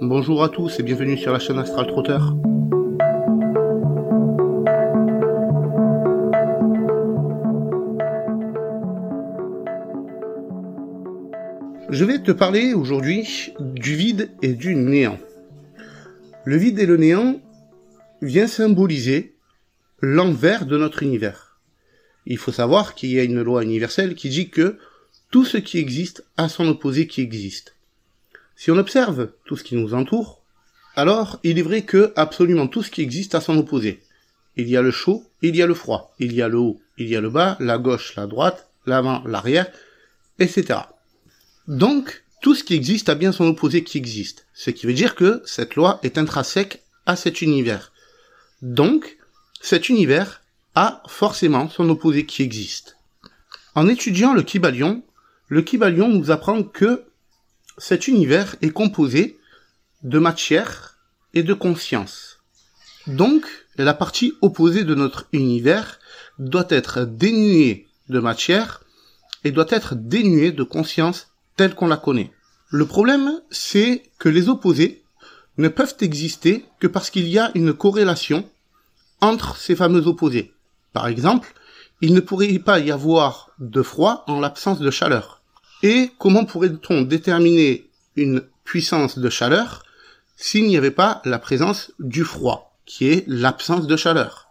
Bonjour à tous et bienvenue sur la chaîne Astral Trotter. Je vais te parler aujourd'hui du vide et du néant. Le vide et le néant vient symboliser l'envers de notre univers. Il faut savoir qu'il y a une loi universelle qui dit que tout ce qui existe a son opposé qui existe. Si on observe tout ce qui nous entoure, alors il est vrai que absolument tout ce qui existe a son opposé. Il y a le chaud, il y a le froid, il y a le haut, il y a le bas, la gauche, la droite, l'avant, l'arrière, etc. Donc, tout ce qui existe a bien son opposé qui existe. Ce qui veut dire que cette loi est intrinsèque à cet univers. Donc, cet univers a forcément son opposé qui existe. En étudiant le Kybalion, le Kybalion nous apprend que cet univers est composé de matière et de conscience. Donc, la partie opposée de notre univers doit être dénuée de matière et doit être dénuée de conscience telle qu'on la connaît. Le problème, c'est que les opposés ne peuvent exister que parce qu'il y a une corrélation entre ces fameux opposés. Par exemple, il ne pourrait pas y avoir de froid en l'absence de chaleur. Et comment pourrait-on déterminer une puissance de chaleur s'il n'y avait pas la présence du froid, qui est l'absence de chaleur?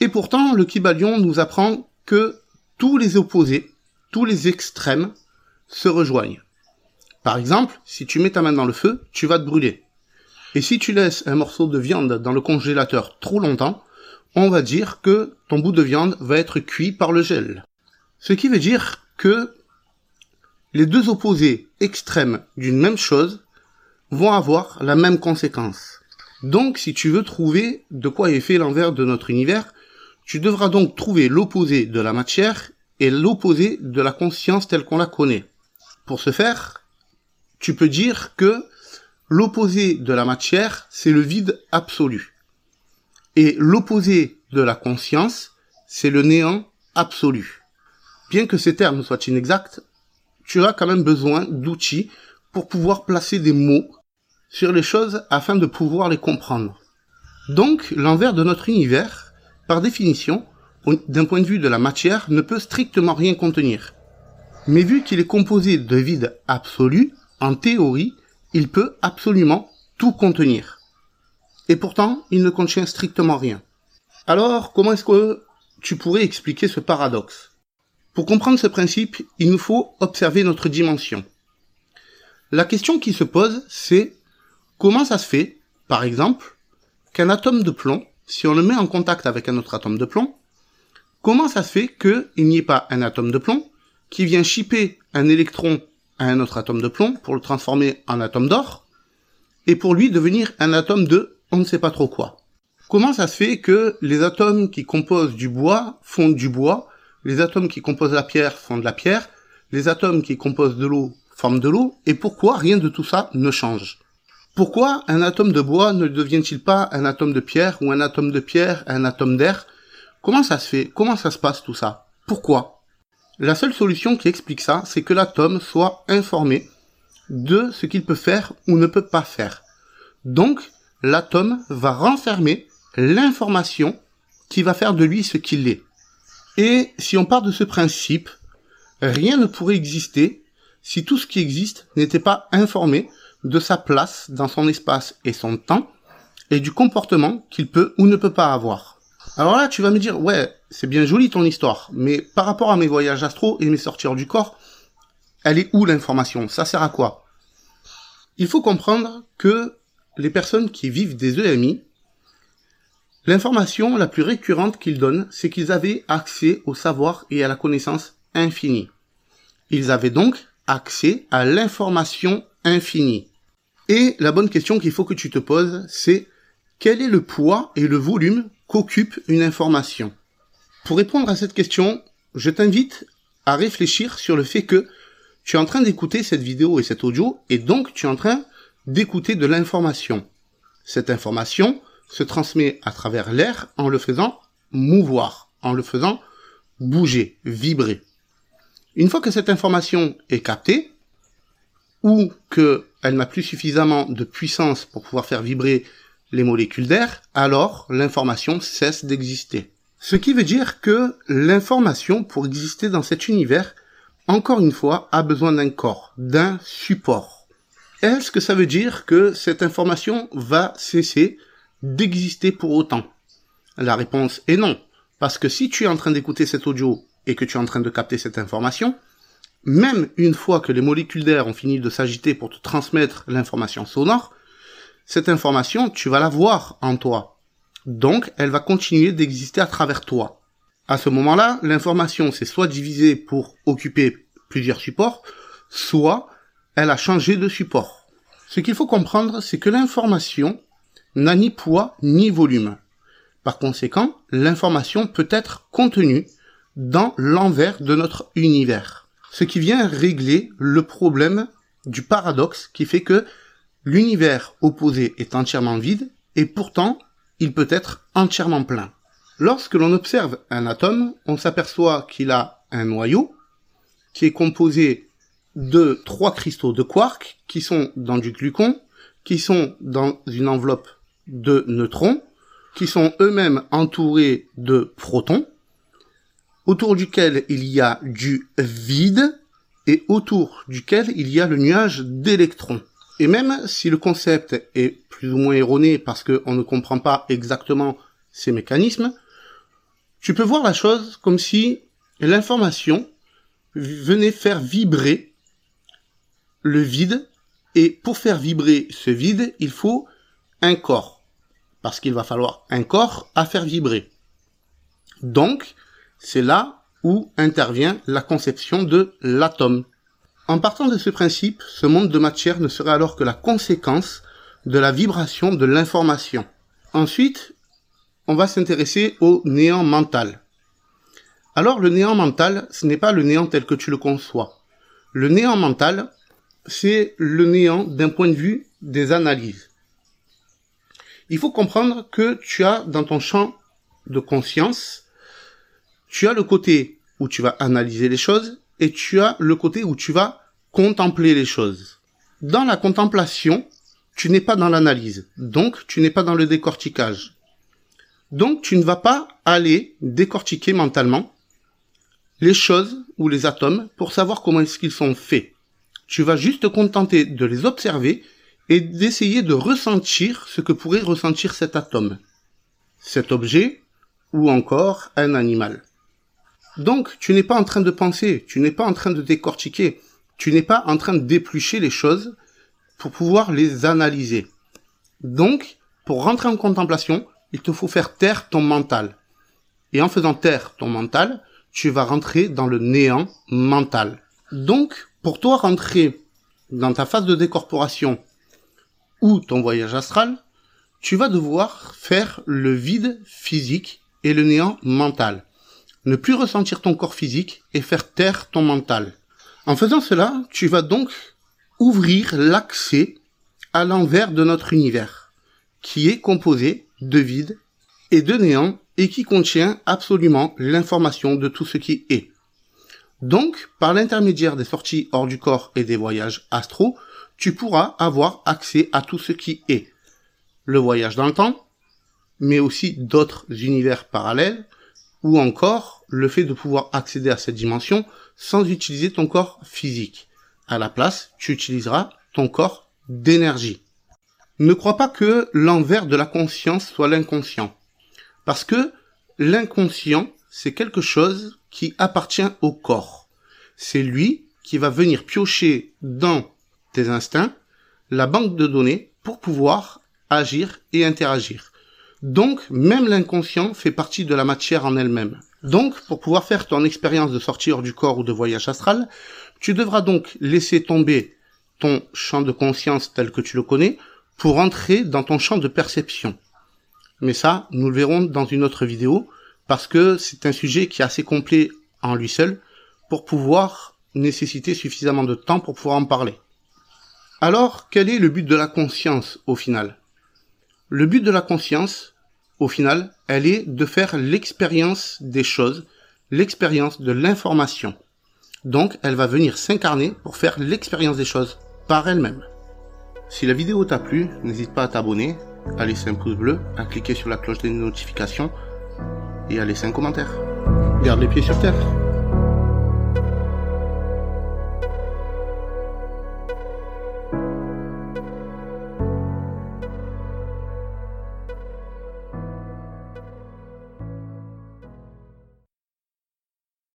Et pourtant, le Kybalion nous apprend que tous les opposés, tous les extrêmes se rejoignent. Par exemple, si tu mets ta main dans le feu, tu vas te brûler. Et si tu laisses un morceau de viande dans le congélateur trop longtemps, on va dire que ton bout de viande va être cuit par le gel. Ce qui veut dire que les deux opposés extrêmes d'une même chose vont avoir la même conséquence. Donc, si tu veux trouver de quoi est fait l'envers de notre univers, tu devras donc trouver l'opposé de la matière et l'opposé de la conscience telle qu'on la connaît. Pour ce faire, tu peux dire que l'opposé de la matière, c'est le vide absolu. Et l'opposé de la conscience, c'est le néant absolu. Bien que ces termes soient inexacts, tu as quand même besoin d'outils pour pouvoir placer des mots sur les choses afin de pouvoir les comprendre. Donc, l'envers de notre univers, par définition, d'un point de vue de la matière, ne peut strictement rien contenir. Mais vu qu'il est composé de vide absolu, en théorie, il peut absolument tout contenir. Et pourtant, il ne contient strictement rien. Alors, comment est-ce que tu pourrais expliquer ce paradoxe? Pour comprendre ce principe, il nous faut observer notre dimension. La question qui se pose, c'est comment ça se fait, par exemple, qu'un atome de plomb, si on le met en contact avec un autre atome de plomb, comment ça se fait qu'il n'y ait pas un atome de plomb qui vient chipper un électron à un autre atome de plomb pour le transformer en atome d'or et pour lui devenir un atome de on ne sait pas trop quoi? Comment ça se fait que les atomes qui composent du bois font du bois les atomes qui composent la pierre font de la pierre, les atomes qui composent de l'eau forment de l'eau, et pourquoi rien de tout ça ne change? Pourquoi un atome de bois ne devient-il pas un atome de pierre, ou un atome de pierre un atome d'air? Comment ça se fait? Comment ça se passe tout ça? Pourquoi? La seule solution qui explique ça, c'est que l'atome soit informé de ce qu'il peut faire ou ne peut pas faire. Donc, l'atome va renfermer l'information qui va faire de lui ce qu'il est. Et si on part de ce principe, rien ne pourrait exister si tout ce qui existe n'était pas informé de sa place dans son espace et son temps, et du comportement qu'il peut ou ne peut pas avoir. Alors là, tu vas me dire, ouais, c'est bien joli ton histoire, mais par rapport à mes voyages astro et mes sorties du corps, elle est où l'information? Ça sert à quoi? Il faut comprendre que les personnes qui vivent des EMI L'information la plus récurrente qu'ils donnent, c'est qu'ils avaient accès au savoir et à la connaissance infinie. Ils avaient donc accès à l'information infinie. Et la bonne question qu'il faut que tu te poses, c'est quel est le poids et le volume qu'occupe une information? Pour répondre à cette question, je t'invite à réfléchir sur le fait que tu es en train d'écouter cette vidéo et cet audio, et donc tu es en train d'écouter de l'information. Cette information, se transmet à travers l'air en le faisant mouvoir, en le faisant bouger, vibrer. Une fois que cette information est captée, ou que elle n'a plus suffisamment de puissance pour pouvoir faire vibrer les molécules d'air, alors l'information cesse d'exister. Ce qui veut dire que l'information, pour exister dans cet univers, encore une fois, a besoin d'un corps, d'un support. Est-ce que ça veut dire que cette information va cesser d'exister pour autant La réponse est non. Parce que si tu es en train d'écouter cet audio et que tu es en train de capter cette information, même une fois que les molécules d'air ont fini de s'agiter pour te transmettre l'information sonore, cette information, tu vas la voir en toi. Donc, elle va continuer d'exister à travers toi. À ce moment-là, l'information s'est soit divisée pour occuper plusieurs supports, soit elle a changé de support. Ce qu'il faut comprendre, c'est que l'information n'a ni poids ni volume. Par conséquent, l'information peut être contenue dans l'envers de notre univers ce qui vient régler le problème du paradoxe qui fait que l'univers opposé est entièrement vide et pourtant il peut être entièrement plein. Lorsque l'on observe un atome, on s'aperçoit qu'il a un noyau qui est composé de trois cristaux de quark qui sont dans du glucon, qui sont dans une enveloppe de neutrons, qui sont eux-mêmes entourés de protons, autour duquel il y a du vide et autour duquel il y a le nuage d'électrons. Et même si le concept est plus ou moins erroné parce qu'on ne comprend pas exactement ces mécanismes, tu peux voir la chose comme si l'information venait faire vibrer le vide, et pour faire vibrer ce vide, il faut un corps, parce qu'il va falloir un corps à faire vibrer. Donc, c'est là où intervient la conception de l'atome. En partant de ce principe, ce monde de matière ne serait alors que la conséquence de la vibration de l'information. Ensuite, on va s'intéresser au néant mental. Alors le néant mental, ce n'est pas le néant tel que tu le conçois. Le néant mental, c'est le néant d'un point de vue des analyses. Il faut comprendre que tu as dans ton champ de conscience tu as le côté où tu vas analyser les choses et tu as le côté où tu vas contempler les choses. Dans la contemplation, tu n'es pas dans l'analyse, donc tu n'es pas dans le décortiquage. Donc tu ne vas pas aller décortiquer mentalement les choses ou les atomes pour savoir comment est-ce qu'ils sont faits. Tu vas juste te contenter de les observer et d'essayer de ressentir ce que pourrait ressentir cet atome, cet objet ou encore un animal. Donc, tu n'es pas en train de penser, tu n'es pas en train de décortiquer, tu n'es pas en train déplucher les choses pour pouvoir les analyser. Donc, pour rentrer en contemplation, il te faut faire taire ton mental. Et en faisant taire ton mental, tu vas rentrer dans le néant mental. Donc, pour toi rentrer dans ta phase de décorporation ou ton voyage astral, tu vas devoir faire le vide physique et le néant mental ne plus ressentir ton corps physique et faire taire ton mental. En faisant cela, tu vas donc ouvrir l'accès à l'envers de notre univers, qui est composé de vide et de néant et qui contient absolument l'information de tout ce qui est. Donc, par l'intermédiaire des sorties hors du corps et des voyages astro, tu pourras avoir accès à tout ce qui est. Le voyage dans le temps, mais aussi d'autres univers parallèles, ou encore le fait de pouvoir accéder à cette dimension sans utiliser ton corps physique. À la place, tu utiliseras ton corps d'énergie. Ne crois pas que l'envers de la conscience soit l'inconscient. Parce que l'inconscient, c'est quelque chose qui appartient au corps. C'est lui qui va venir piocher dans instincts la banque de données pour pouvoir agir et interagir. Donc, même l'inconscient fait partie de la matière en elle-même. Donc, pour pouvoir faire ton expérience de sortie hors du corps ou de voyage astral, tu devras donc laisser tomber ton champ de conscience tel que tu le connais pour entrer dans ton champ de perception. Mais ça, nous le verrons dans une autre vidéo parce que c'est un sujet qui est assez complet en lui seul pour pouvoir nécessiter suffisamment de temps pour pouvoir en parler. Alors, quel est le but de la conscience au final? Le but de la conscience, au final, elle est de faire l'expérience des choses, l'expérience de l'information. Donc, elle va venir s'incarner pour faire l'expérience des choses par elle-même. Si la vidéo t'a plu, n'hésite pas à t'abonner, à laisser un pouce bleu, à cliquer sur la cloche des notifications et à laisser un commentaire. Garde les pieds sur terre.